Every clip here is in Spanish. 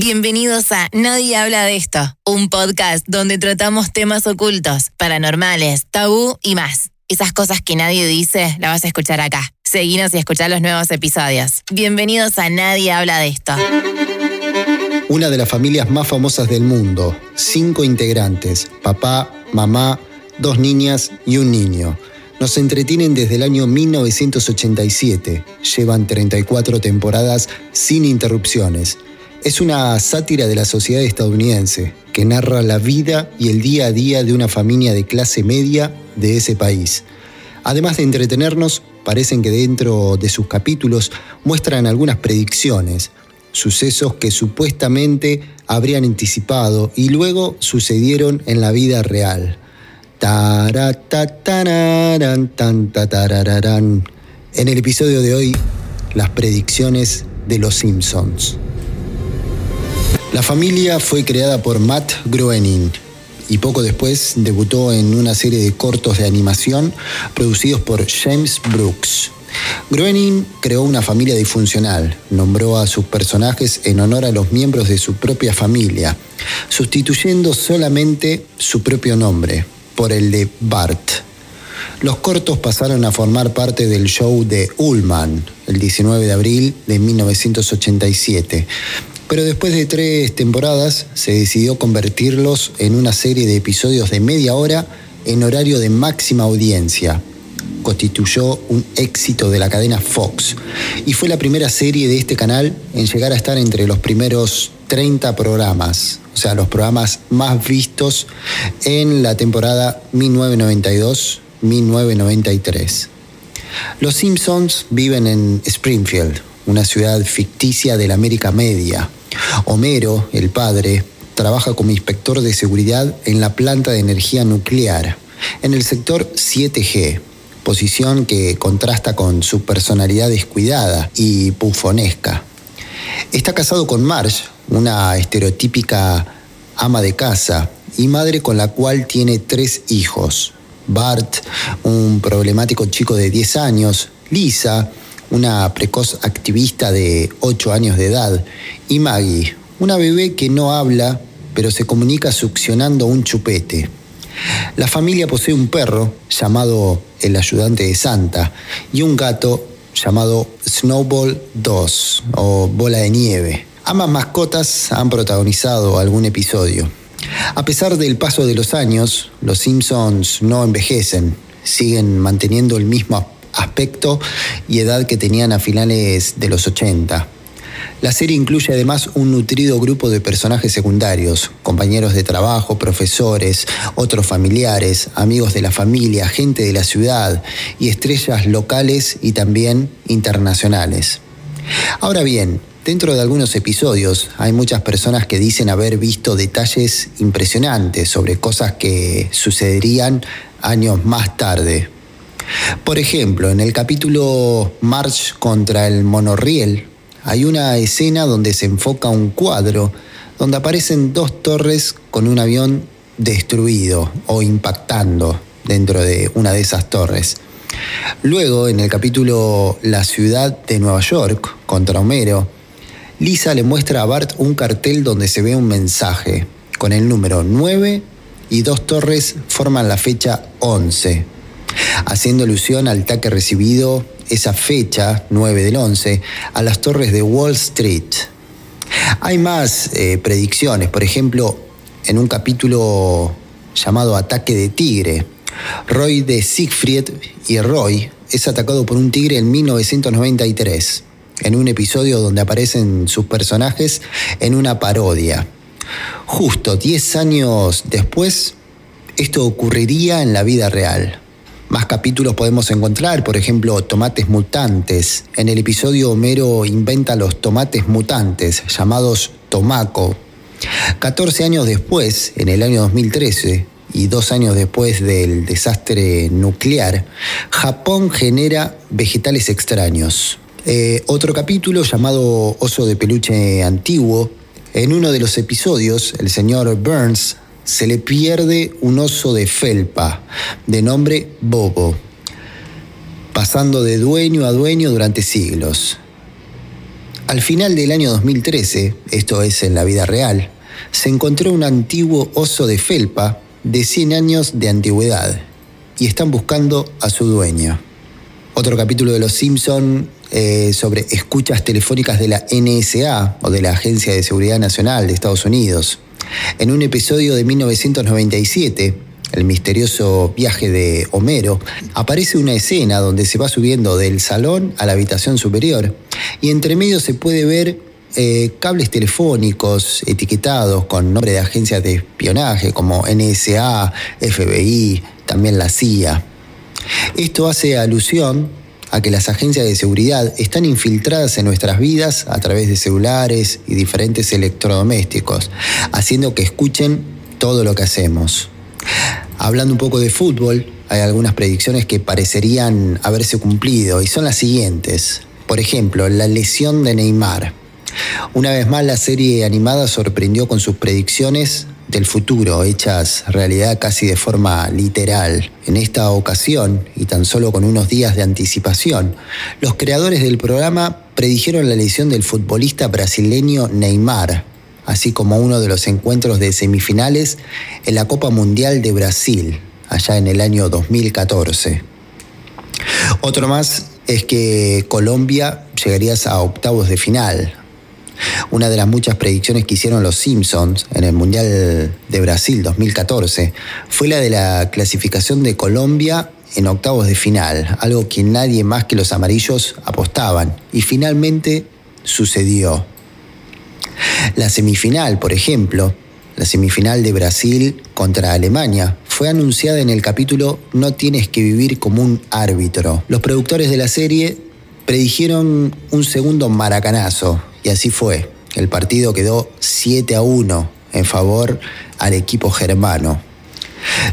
Bienvenidos a Nadie habla de esto, un podcast donde tratamos temas ocultos, paranormales, tabú y más. Esas cosas que nadie dice, las vas a escuchar acá. Seguinos y escuchar los nuevos episodios. Bienvenidos a Nadie habla de esto. Una de las familias más famosas del mundo, cinco integrantes, papá, mamá, dos niñas y un niño. Nos entretienen desde el año 1987. Llevan 34 temporadas sin interrupciones. Es una sátira de la sociedad estadounidense que narra la vida y el día a día de una familia de clase media de ese país. Además de entretenernos, parecen que dentro de sus capítulos muestran algunas predicciones, sucesos que supuestamente habrían anticipado y luego sucedieron en la vida real. En el episodio de hoy, las predicciones de los Simpsons. La familia fue creada por Matt Groening y poco después debutó en una serie de cortos de animación producidos por James Brooks. Groening creó una familia disfuncional, nombró a sus personajes en honor a los miembros de su propia familia, sustituyendo solamente su propio nombre por el de Bart. Los cortos pasaron a formar parte del show de Ullman el 19 de abril de 1987, pero después de tres temporadas se decidió convertirlos en una serie de episodios de media hora en horario de máxima audiencia. Constituyó un éxito de la cadena Fox y fue la primera serie de este canal en llegar a estar entre los primeros 30 programas, o sea, los programas más vistos en la temporada 1992-1993. Los Simpsons viven en Springfield, una ciudad ficticia de la América Media. Homero, el padre, trabaja como inspector de seguridad en la planta de energía nuclear, en el sector 7G, posición que contrasta con su personalidad descuidada y bufonesca. Está casado con Marge, una estereotípica ama de casa y madre con la cual tiene tres hijos. Bart, un problemático chico de 10 años, Lisa, una precoz activista de 8 años de edad, y Maggie, una bebé que no habla, pero se comunica succionando un chupete. La familia posee un perro llamado el ayudante de Santa y un gato llamado Snowball 2 o Bola de Nieve. Ambas mascotas han protagonizado algún episodio. A pesar del paso de los años, los Simpsons no envejecen, siguen manteniendo el mismo aspecto y edad que tenían a finales de los 80. La serie incluye además un nutrido grupo de personajes secundarios, compañeros de trabajo, profesores, otros familiares, amigos de la familia, gente de la ciudad y estrellas locales y también internacionales. Ahora bien, dentro de algunos episodios hay muchas personas que dicen haber visto detalles impresionantes sobre cosas que sucederían años más tarde, por ejemplo, en el capítulo March contra el monorriel, hay una escena donde se enfoca un cuadro donde aparecen dos torres con un avión destruido o impactando dentro de una de esas torres. Luego, en el capítulo La ciudad de Nueva York contra Homero, Lisa le muestra a Bart un cartel donde se ve un mensaje con el número 9 y dos torres forman la fecha 11 haciendo alusión al ataque recibido esa fecha, 9 del 11, a las torres de Wall Street. Hay más eh, predicciones, por ejemplo, en un capítulo llamado Ataque de Tigre, Roy de Siegfried y Roy es atacado por un tigre en 1993, en un episodio donde aparecen sus personajes en una parodia. Justo 10 años después, esto ocurriría en la vida real. Más capítulos podemos encontrar, por ejemplo, tomates mutantes. En el episodio Homero inventa los tomates mutantes, llamados tomaco. 14 años después, en el año 2013, y dos años después del desastre nuclear, Japón genera vegetales extraños. Eh, otro capítulo llamado Oso de peluche antiguo. En uno de los episodios, el señor Burns se le pierde un oso de felpa de nombre Bobo, pasando de dueño a dueño durante siglos. Al final del año 2013, esto es en la vida real, se encontró un antiguo oso de felpa de 100 años de antigüedad y están buscando a su dueño. Otro capítulo de Los Simpson eh, sobre escuchas telefónicas de la NSA o de la Agencia de Seguridad Nacional de Estados Unidos. En un episodio de 1997, el misterioso viaje de Homero, aparece una escena donde se va subiendo del salón a la habitación superior y entre medio se puede ver eh, cables telefónicos etiquetados con nombre de agencias de espionaje como NSA, FBI, también la CIA. Esto hace alusión a que las agencias de seguridad están infiltradas en nuestras vidas a través de celulares y diferentes electrodomésticos, haciendo que escuchen todo lo que hacemos. Hablando un poco de fútbol, hay algunas predicciones que parecerían haberse cumplido y son las siguientes. Por ejemplo, la lesión de Neymar. Una vez más, la serie animada sorprendió con sus predicciones del futuro, hechas realidad casi de forma literal. En esta ocasión, y tan solo con unos días de anticipación, los creadores del programa predijeron la lesión del futbolista brasileño Neymar, así como uno de los encuentros de semifinales en la Copa Mundial de Brasil, allá en el año 2014. Otro más es que Colombia llegaría a octavos de final, una de las muchas predicciones que hicieron los Simpsons en el Mundial de Brasil 2014 fue la de la clasificación de Colombia en octavos de final, algo que nadie más que los amarillos apostaban, y finalmente sucedió. La semifinal, por ejemplo, la semifinal de Brasil contra Alemania, fue anunciada en el capítulo No tienes que vivir como un árbitro. Los productores de la serie predijeron un segundo maracanazo, y así fue. El partido quedó 7 a 1 en favor al equipo germano.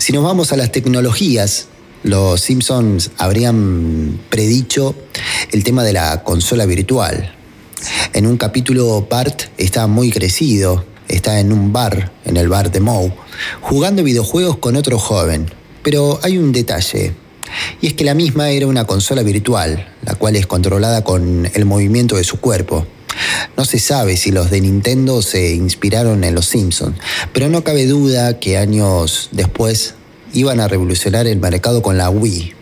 Si nos vamos a las tecnologías, los Simpsons habrían predicho el tema de la consola virtual. En un capítulo, Bart está muy crecido, está en un bar, en el bar de Moe, jugando videojuegos con otro joven. Pero hay un detalle, y es que la misma era una consola virtual, la cual es controlada con el movimiento de su cuerpo. No se sabe si los de Nintendo se inspiraron en los Simpsons, pero no cabe duda que años después iban a revolucionar el mercado con la Wii.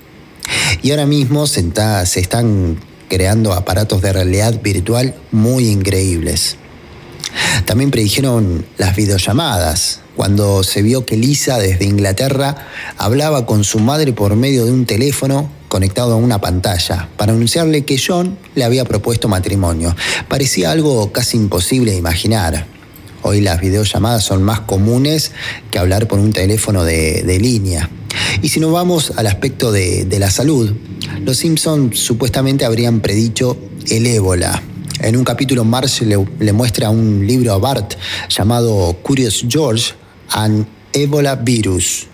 Y ahora mismo se, se están creando aparatos de realidad virtual muy increíbles. También predijeron las videollamadas, cuando se vio que Lisa desde Inglaterra hablaba con su madre por medio de un teléfono conectado a una pantalla para anunciarle que John le había propuesto matrimonio. Parecía algo casi imposible de imaginar. Hoy las videollamadas son más comunes que hablar por un teléfono de, línea. Y si nos vamos al aspecto de, la salud, los Simpsons supuestamente habrían predicho el ébola, en un capítulo, Marge le, muestra un libro a Bart llamado Curious George and Ebola Virus.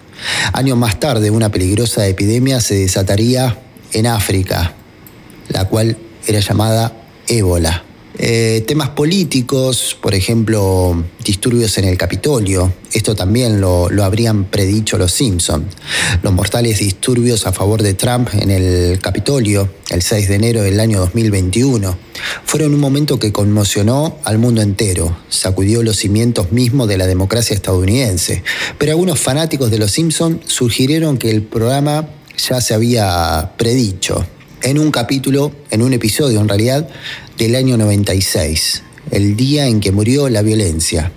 Años más tarde, una peligrosa epidemia se desataría en África, la cual era llamada ébola. Eh, temas políticos, por ejemplo, disturbios en el Capitolio, esto también lo, lo, habrían predicho los Simpsons. Los mortales disturbios a favor de Trump en el Capitolio, el 6 de enero del año 2021, fueron un momento que conmocionó al mundo entero, sacudió los cimientos mismos de la democracia estadounidense. Pero algunos fanáticos de los Simpsons sugirieron que el programa ya se había predicho en un capítulo, en un episodio en realidad, del año 96, el día en que murió la violencia.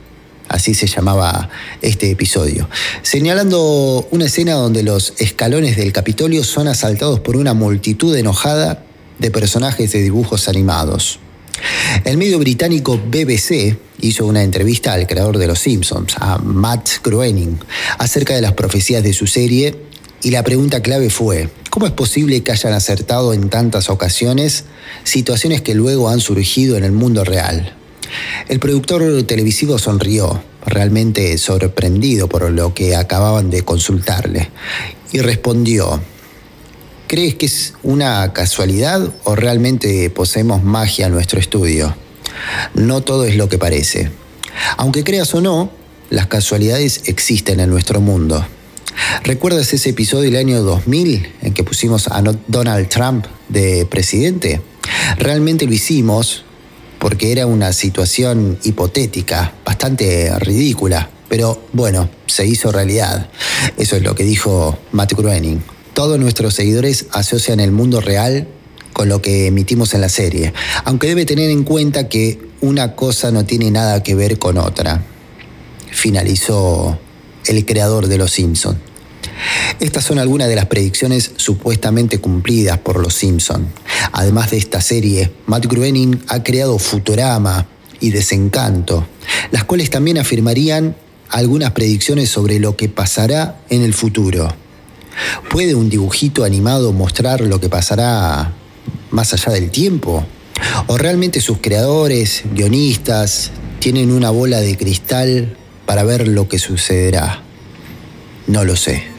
Así se llamaba este episodio, señalando una escena donde los escalones del Capitolio son asaltados por una multitud enojada de personajes de dibujos animados. El medio británico BBC hizo una entrevista al creador de Los Simpsons, a Matt Groening, acerca de las profecías de su serie y la pregunta clave fue, ¿cómo es posible que hayan acertado en tantas ocasiones situaciones que luego han surgido en el mundo real? El productor televisivo sonrió, realmente sorprendido por lo que acababan de consultarle, y respondió, ¿crees que es una casualidad o realmente poseemos magia en nuestro estudio? No todo es lo que parece. Aunque creas o no, las casualidades existen en nuestro mundo. ¿Recuerdas ese episodio del año 2000 en que pusimos a Donald Trump de presidente? Realmente lo hicimos porque era una situación hipotética, bastante ridícula. Pero bueno, se hizo realidad. Eso es lo que dijo Matt Groening. Todos nuestros seguidores asocian el mundo real con lo que emitimos en la serie, aunque debe tener en cuenta que una cosa no tiene nada que ver con otra. Finalizó el creador de Los Simpson. Estas son algunas de las predicciones supuestamente cumplidas por Los Simpson. Además de esta serie, Matt Groening ha creado Futurama y Desencanto, las cuales también afirmarían algunas predicciones sobre lo que pasará en el futuro. ¿Puede un dibujito animado mostrar lo que pasará más allá del tiempo? ¿O realmente sus creadores, guionistas, tienen una bola de cristal para ver lo que sucederá? No lo sé.